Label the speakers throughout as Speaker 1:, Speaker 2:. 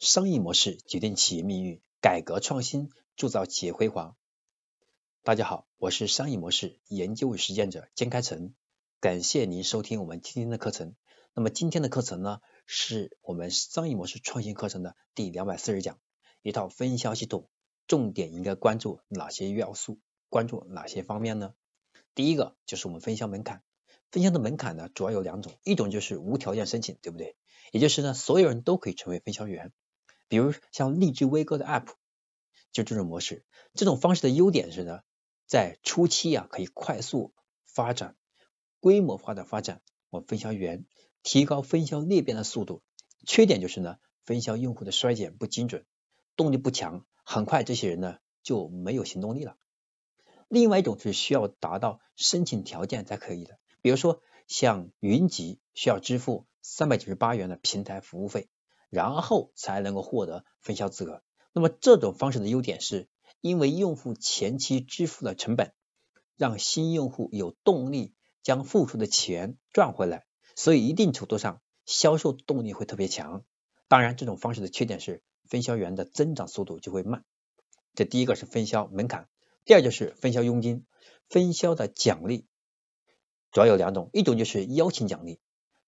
Speaker 1: 商业模式决定企业命运，改革创新铸造企业辉煌。大家好，我是商业模式研究与实践者兼开成，感谢您收听我们今天的课程。那么今天的课程呢，是我们商业模式创新课程的第两百四十讲，一套分销系统，重点应该关注哪些要素？关注哪些方面呢？第一个就是我们分销门槛。分销的门槛呢，主要有两种，一种就是无条件申请，对不对？也就是呢，所有人都可以成为分销员。比如像荔枝微哥的 App，就这种模式。这种方式的优点是呢，在初期啊，可以快速发展、规模化的发展我分销员，提高分销裂变的速度。缺点就是呢，分销用户的衰减不精准，动力不强，很快这些人呢就没有行动力了。另外一种是需要达到申请条件才可以的。比如说，像云集需要支付三百九十八元的平台服务费，然后才能够获得分销资格。那么这种方式的优点是，因为用户前期支付了成本，让新用户有动力将付出的钱赚回来，所以一定程度上销售动力会特别强。当然，这种方式的缺点是分销员的增长速度就会慢。这第一个是分销门槛，第二就是分销佣金，分销的奖励。主要有两种，一种就是邀请奖励，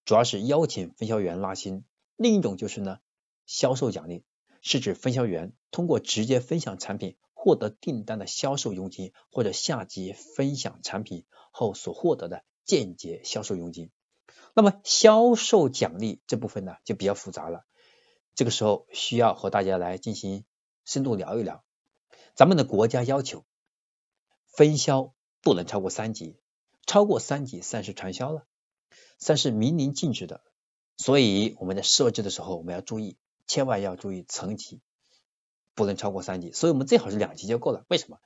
Speaker 1: 主要是邀请分销员拉新；另一种就是呢销售奖励，是指分销员通过直接分享产品获得订单的销售佣金，或者下级分享产品后所获得的间接销售佣金。那么销售奖励这部分呢就比较复杂了，这个时候需要和大家来进行深度聊一聊。咱们的国家要求分销不能超过三级。超过三级算是传销了，算是明令禁止的，所以我们在设置的时候我们要注意，千万要注意层级不能超过三级，所以我们最好是两级就够了。为什么？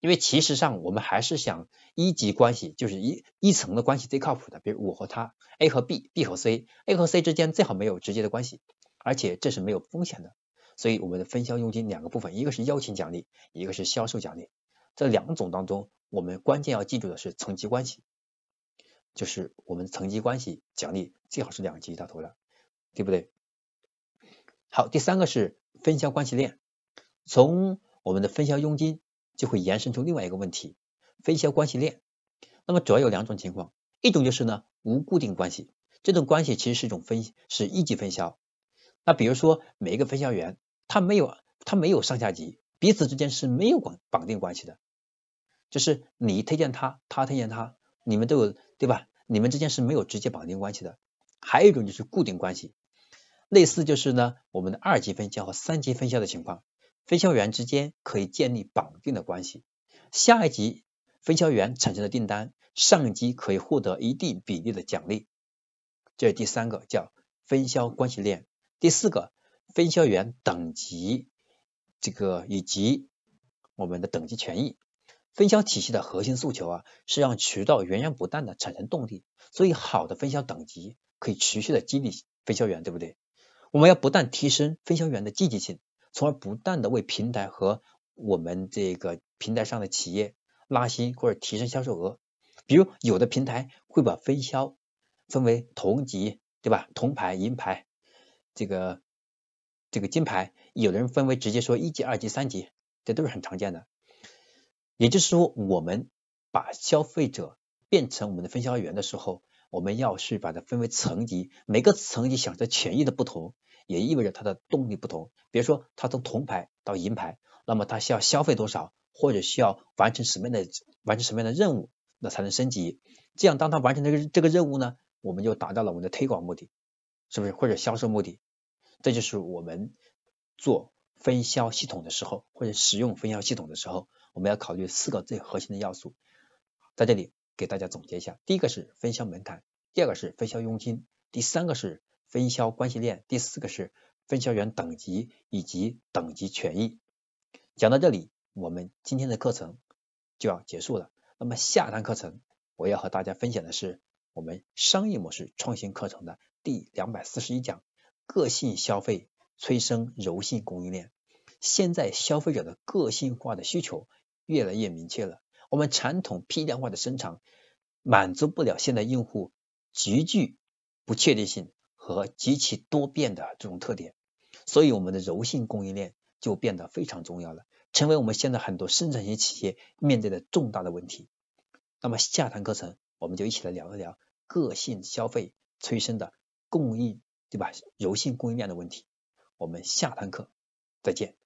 Speaker 1: 因为其实上我们还是想一级关系就是一一层的关系最靠谱的，比如我和他，A 和 B，B 和 C，A 和 C 之间最好没有直接的关系，而且这是没有风险的。所以我们的分销佣金两个部分，一个是邀请奖励，一个是销售奖励，这两种当中。我们关键要记住的是层级关系，就是我们层级关系奖励最好是两级到头的，对不对？好，第三个是分销关系链，从我们的分销佣金就会延伸出另外一个问题，分销关系链。那么主要有两种情况，一种就是呢无固定关系，这种关系其实是一种分是一级分销。那比如说每一个分销员他没有他没有上下级，彼此之间是没有绑绑定关系的。就是你推荐他，他推荐他，你们都有对吧？你们之间是没有直接绑定关系的。还有一种就是固定关系，类似就是呢，我们的二级分销和三级分销的情况，分销员之间可以建立绑定的关系。下一级分销员产生的订单，上级可以获得一定比例的奖励。这是第三个叫分销关系链。第四个，分销员等级这个以及我们的等级权益。分销体系的核心诉求啊，是让渠道源源不断的产生动力，所以好的分销等级可以持续的激励分销员，对不对？我们要不断提升分销员的积极性，从而不断的为平台和我们这个平台上的企业拉新或者提升销售额。比如有的平台会把分销分为铜级，对吧？铜牌、银牌，这个这个金牌，有的人分为直接说一级、二级、三级，这都是很常见的。也就是说，我们把消费者变成我们的分销员的时候，我们要去把它分为层级，每个层级享受权益的不同，也意味着它的动力不同。比如说，他从铜牌到银牌，那么他需要消费多少，或者需要完成什么样的完成什么样的任务，那才能升级。这样，当他完成这个这个任务呢，我们就达到了我们的推广目的，是不是？或者销售目的？这就是我们做分销系统的时候，或者使用分销系统的时候。我们要考虑四个最核心的要素，在这里给大家总结一下：第一个是分销门槛，第二个是分销佣金，第三个是分销关系链，第四个是分销员等级以及等级权益。讲到这里，我们今天的课程就要结束了。那么下堂课程我要和大家分享的是我们商业模式创新课程的第两百四十一讲：个性消费催生柔性供应链。现在消费者的个性化的需求。越来越明确了，我们传统批量化的生产满足不了现在用户极具不确定性和极其多变的这种特点，所以我们的柔性供应链就变得非常重要了，成为我们现在很多生产型企业面对的重大的问题。那么下堂课程我们就一起来聊一聊个性消费催生的供应，对吧？柔性供应链的问题。我们下堂课再见。